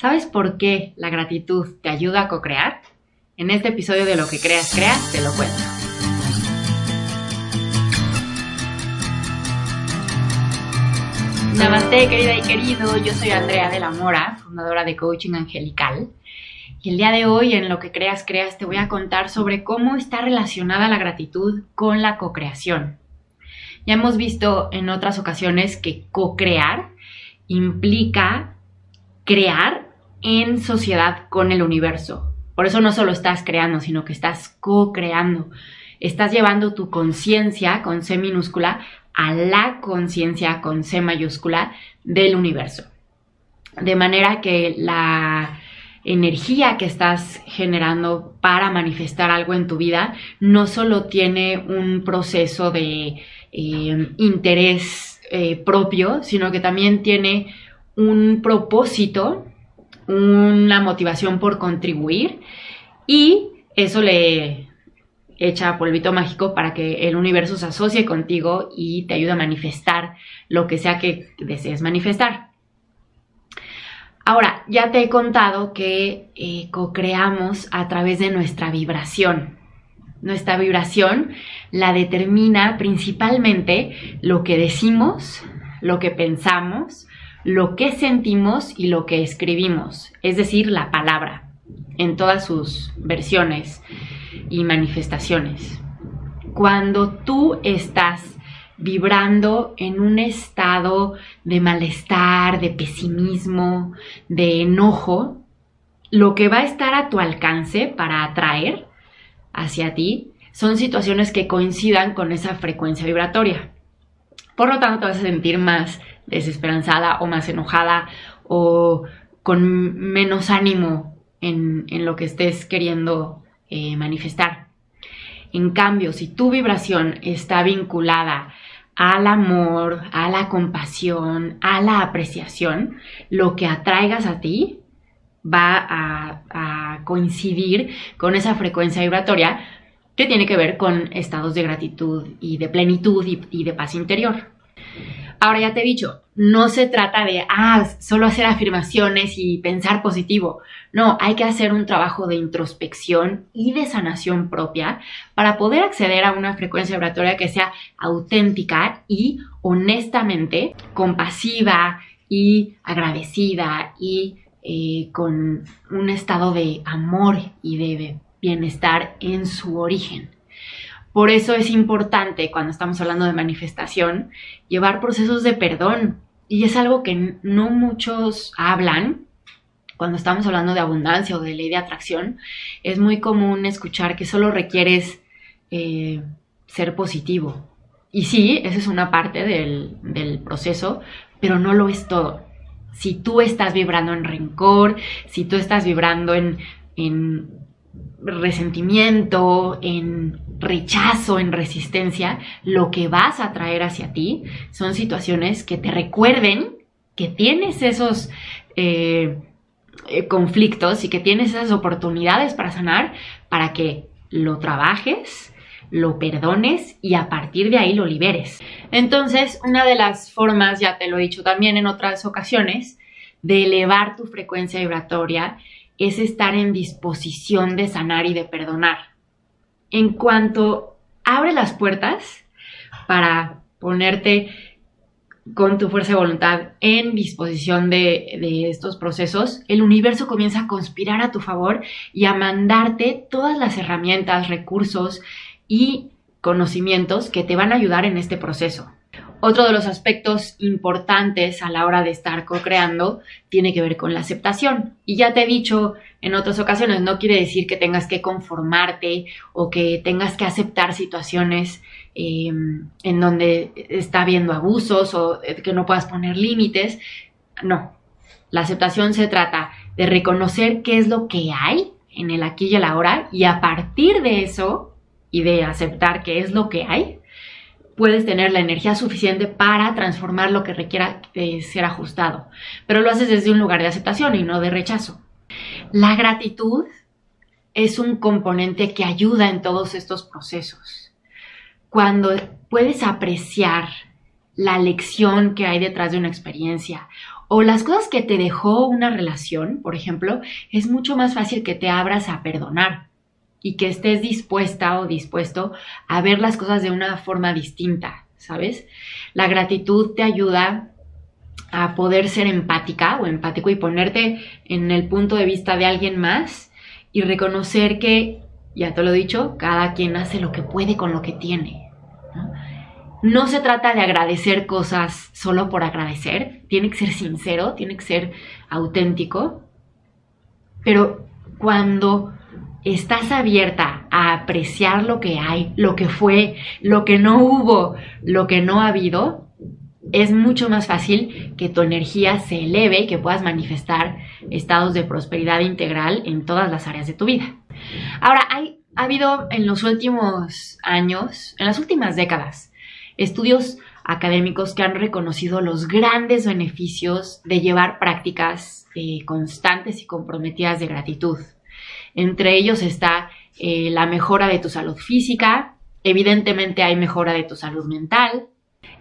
¿Sabes por qué la gratitud te ayuda a co-crear? En este episodio de Lo que creas, creas, te lo cuento. Namaste, querida y querido. Yo soy Andrea de la Mora, fundadora de Coaching Angelical. Y el día de hoy, en Lo que creas, creas, te voy a contar sobre cómo está relacionada la gratitud con la co-creación. Ya hemos visto en otras ocasiones que co-crear implica crear en sociedad con el universo. Por eso no solo estás creando, sino que estás co-creando. Estás llevando tu conciencia con C minúscula a la conciencia con C mayúscula del universo. De manera que la energía que estás generando para manifestar algo en tu vida no solo tiene un proceso de eh, interés eh, propio, sino que también tiene un propósito una motivación por contribuir y eso le echa polvito mágico para que el universo se asocie contigo y te ayude a manifestar lo que sea que desees manifestar. Ahora, ya te he contado que eh, co-creamos a través de nuestra vibración. Nuestra vibración la determina principalmente lo que decimos, lo que pensamos, lo que sentimos y lo que escribimos, es decir, la palabra, en todas sus versiones y manifestaciones. Cuando tú estás vibrando en un estado de malestar, de pesimismo, de enojo, lo que va a estar a tu alcance para atraer hacia ti son situaciones que coincidan con esa frecuencia vibratoria. Por lo tanto, te vas a sentir más desesperanzada o más enojada o con menos ánimo en, lo que estés queriendo eh, manifestar. En cambio, si tu vibración está vinculada al amor, a la compasión, a la apreciación, lo que atraigas a ti va a, coincidir con esa frecuencia vibratoria que tiene que ver con estados de gratitud y de plenitud y de paz interior. Ahora ya te he dicho, no se trata de, ah, solo hacer afirmaciones y pensar positivo. No, hay que hacer un trabajo de introspección y de sanación propia para poder acceder a una frecuencia vibratoria que sea auténtica y honestamente compasiva y agradecida y eh, con un estado de amor y de bienestar en su origen. Por eso es importante cuando estamos hablando de manifestación llevar procesos de perdón. Y es algo que no muchos hablan cuando estamos hablando de abundancia o de ley de atracción. Es muy común escuchar que solo requieres eh, ser positivo. Y sí, esa es una parte del, proceso, pero no lo es todo. Si tú estás vibrando en rencor, si tú estás vibrando en resentimiento, en rechazo, en resistencia, lo que vas a traer hacia ti son situaciones que te recuerden que tienes esos eh, eh, conflictos y que tienes esas oportunidades para sanar para que lo trabajes, lo perdones y a partir de ahí lo liberes. Entonces, una de las formas, ya te lo he dicho también en otras ocasiones, de elevar tu frecuencia vibratoria es estar en disposición de sanar y de perdonar. En cuanto abre las puertas para ponerte con tu fuerza de voluntad en disposición de, estos procesos, el universo comienza a conspirar a tu favor y a mandarte todas las herramientas, recursos y conocimientos que te van a ayudar en este proceso. Otro de los aspectos importantes a la hora de estar co-creando tiene que ver con la aceptación. Y ya te he dicho en otras ocasiones, no quiere decir que tengas que conformarte o que tengas que aceptar situaciones em, en donde está habiendo abusos o que no puedas poner límites. No, la aceptación se trata de reconocer qué es lo que hay en el aquí y el ahora y a partir de eso y de aceptar qué es lo que hay, puedes tener la energía suficiente para transformar lo que requiera eh, ser ajustado. Pero lo haces desde un lugar de aceptación y no de rechazo. La gratitud es un componente que ayuda en todos estos procesos. Cuando puedes apreciar la lección que hay detrás de una experiencia o las cosas que te dejó una relación, por ejemplo, es mucho más fácil que te abras a perdonar y que estés dispuesta o dispuesto a ver las cosas de una forma distinta, ¿sabes? La gratitud te ayuda a poder ser empática o empático y ponerte en el punto de vista de alguien más y reconocer que, ya te lo he dicho, cada quien hace lo que puede con lo que tiene. No se trata de agradecer cosas solo por agradecer, tiene que ser sincero, tiene que ser auténtico, pero cuando estás abierta a apreciar lo que hay, lo que fue, lo que no hubo, lo que no ha habido, es mucho más fácil que tu energía se eleve y que puedas manifestar estados de prosperidad integral en todas las áreas de tu vida. Ahora, hay, ha habido en los últimos años, en las últimas décadas, estudios académicos que han reconocido los grandes beneficios de llevar prácticas eh, constantes y comprometidas de gratitud. Entre ellos está eh, la mejora de tu salud física, evidentemente hay mejora de tu salud mental,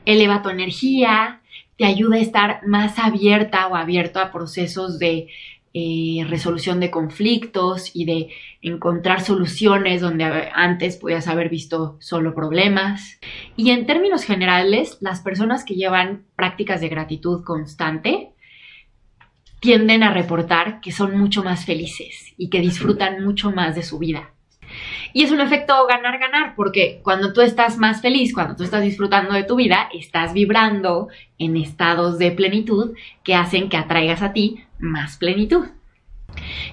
eleva tu energía, te ayuda a estar más abierta o abierto a procesos de eh, resolución de conflictos y de encontrar soluciones donde antes podías haber visto solo problemas. Y en términos generales, las personas que llevan prácticas de gratitud constante tienden a reportar que son mucho más felices y que disfrutan mucho más de su vida. Y es un efecto ganar-ganar, porque cuando tú estás más feliz, cuando tú estás disfrutando de tu vida, estás vibrando en estados de plenitud que hacen que atraigas a ti más plenitud.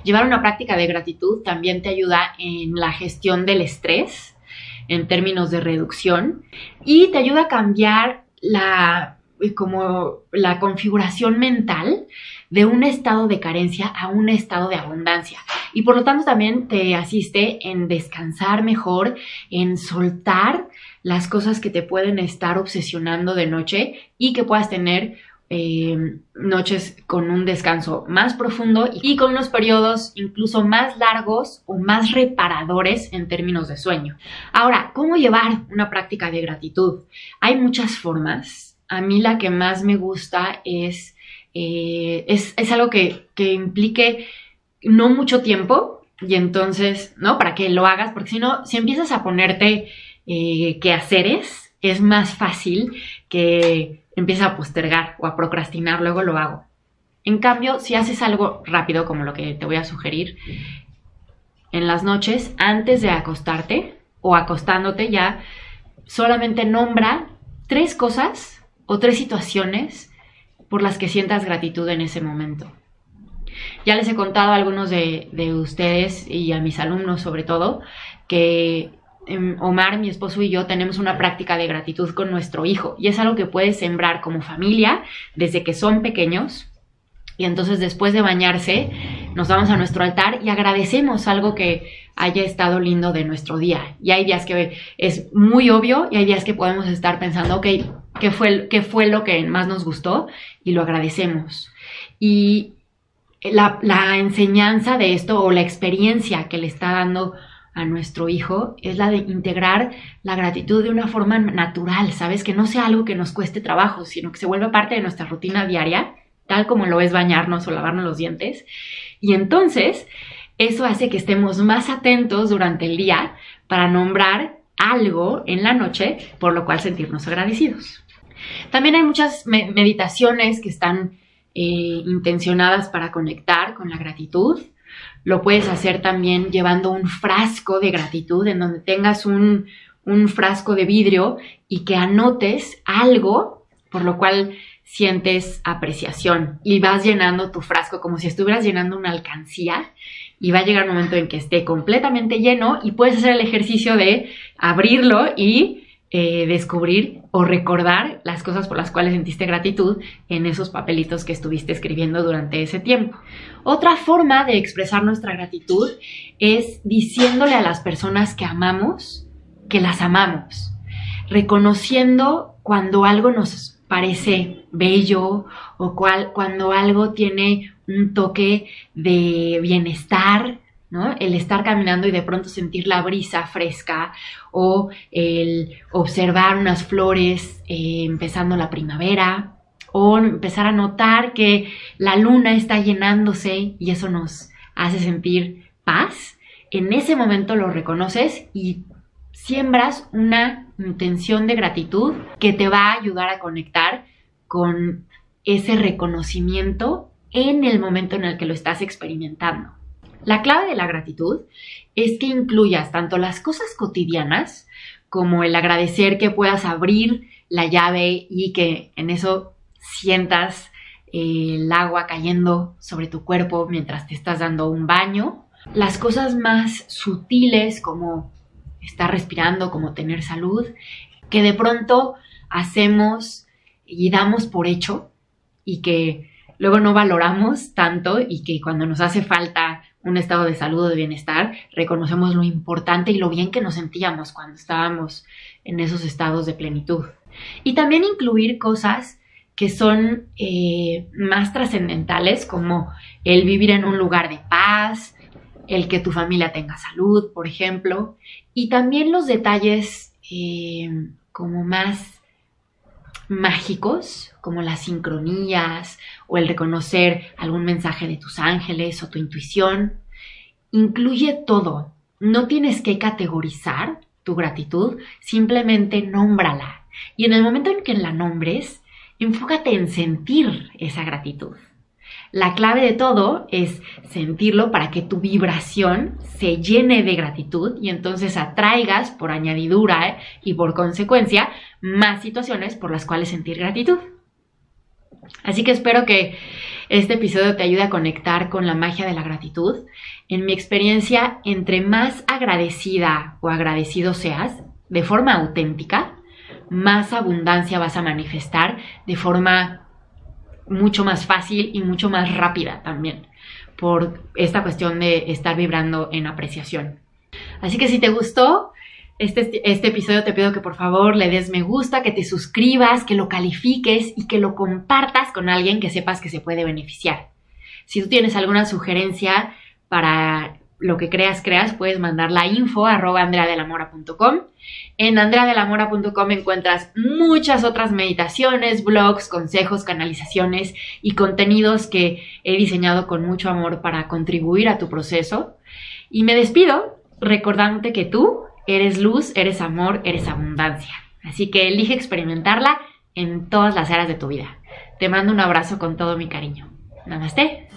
Llevar una práctica de gratitud también te ayuda en la gestión del estrés, en términos de reducción, y te ayuda a cambiar la, como la configuración mental de un estado de carencia a un estado de abundancia. Y por lo tanto también te asiste en descansar mejor, en soltar las cosas que te pueden estar obsesionando de noche y que puedas tener eh, noches con un descanso más profundo y con unos periodos incluso más largos o más reparadores en términos de sueño. Ahora, ¿cómo llevar una práctica de gratitud? Hay muchas formas. A mí la que más me gusta es eh, es, algo que, implique no mucho tiempo y entonces, ¿no? Para que lo hagas, porque si no, si empiezas a ponerte eh, quehaceres, es más fácil que empieces a postergar o a procrastinar, luego lo hago. En cambio, si haces algo rápido, como lo que te voy a sugerir, en las noches, antes de acostarte o acostándote ya, solamente nombra tres cosas o tres situaciones por las que sientas gratitud en ese momento. Ya les he contado a algunos de, ustedes y a mis alumnos sobre todo que em, Omar, mi esposo y yo tenemos una práctica de gratitud con nuestro hijo y es algo que puedes sembrar como familia desde que son pequeños y entonces después de bañarse nos vamos a nuestro altar y agradecemos algo que haya estado lindo de nuestro día. Y hay días que es muy obvio y hay días que podemos estar pensando, ok, ¿qué fue, qué fue lo que más nos gustó? Y lo agradecemos. Y la, la enseñanza de esto o la experiencia que le está dando a nuestro hijo es la de integrar la gratitud de una forma natural, ¿sabes? Que no sea algo que nos cueste trabajo, sino que se vuelva parte de nuestra rutina diaria, tal como lo es bañarnos o lavarnos los dientes. Y entonces, eso hace que estemos más atentos durante el día para nombrar algo en la noche por lo cual sentirnos agradecidos. También hay muchas meditaciones que están eh, intencionadas para conectar con la gratitud. Lo puedes hacer también llevando un frasco de gratitud en donde tengas un, un frasco de vidrio y que anotes algo por lo cual sientes apreciación y vas llenando tu frasco como si estuvieras llenando una alcancía y va a llegar un momento en que esté completamente lleno y puedes hacer el ejercicio de abrirlo y eh, descubrir o recordar las cosas por las cuales sentiste gratitud en esos papelitos que estuviste escribiendo durante ese tiempo. Otra forma de expresar nuestra gratitud es diciéndole a las personas que amamos que las amamos, reconociendo cuando algo nos parece bello o cuando algo tiene un toque de bienestar, ¿no? El estar caminando y de pronto sentir la brisa fresca o el observar unas flores eh, empezando la primavera o empezar a notar que la luna está llenándose y eso nos hace sentir paz, en ese momento lo reconoces y siembras una intención de gratitud que te va a ayudar a conectar con ese reconocimiento en el momento en el que lo estás experimentando. La clave de la gratitud es que incluyas tanto las cosas cotidianas como el agradecer que puedas abrir la llave y que en eso sientas eh, el agua cayendo sobre tu cuerpo mientras te estás dando un baño. Las cosas más sutiles como estar respirando, como tener salud, que de pronto hacemos y damos por hecho y que luego no valoramos tanto y que cuando nos hace falta un estado de salud o de bienestar, reconocemos lo importante y lo bien que nos sentíamos cuando estábamos en esos estados de plenitud. Y también incluir cosas que son eh, más trascendentales, como el vivir en un lugar de paz, el que tu familia tenga salud, por ejemplo, y también los detalles eh, como más mágicos, como las sincronías o el reconocer algún mensaje de tus ángeles o tu intuición. Incluye todo. No tienes que categorizar tu gratitud, simplemente nómbrala. Y en el momento en que la nombres, enfócate en sentir esa gratitud. La clave de todo es sentirlo para que tu vibración se llene de gratitud y entonces atraigas por añadidura y por consecuencia más situaciones por las cuales sentir gratitud. Así que espero que este episodio te ayude a conectar con la magia de la gratitud. En mi experiencia, entre más agradecida o agradecido seas, de forma auténtica, más abundancia vas a manifestar de forma mucho más fácil y mucho más rápida también por esta cuestión de estar vibrando en apreciación. Así que si te gustó este, este episodio, te pido que por favor le des me gusta, que te suscribas, que lo califiques y que lo compartas con alguien que sepas que se puede beneficiar. Si tú tienes alguna sugerencia para lo que creas, creas, puedes mandar la info arroba andreadelamora.com. En andreadelamora.com encuentras muchas otras meditaciones, blogs, consejos, canalizaciones y contenidos que he diseñado con mucho amor para contribuir a tu proceso. Y me despido recordándote que tú eres luz, eres amor, eres abundancia. Así que elige experimentarla en todas las áreas de tu vida. Te mando un abrazo con todo mi cariño. Namaste.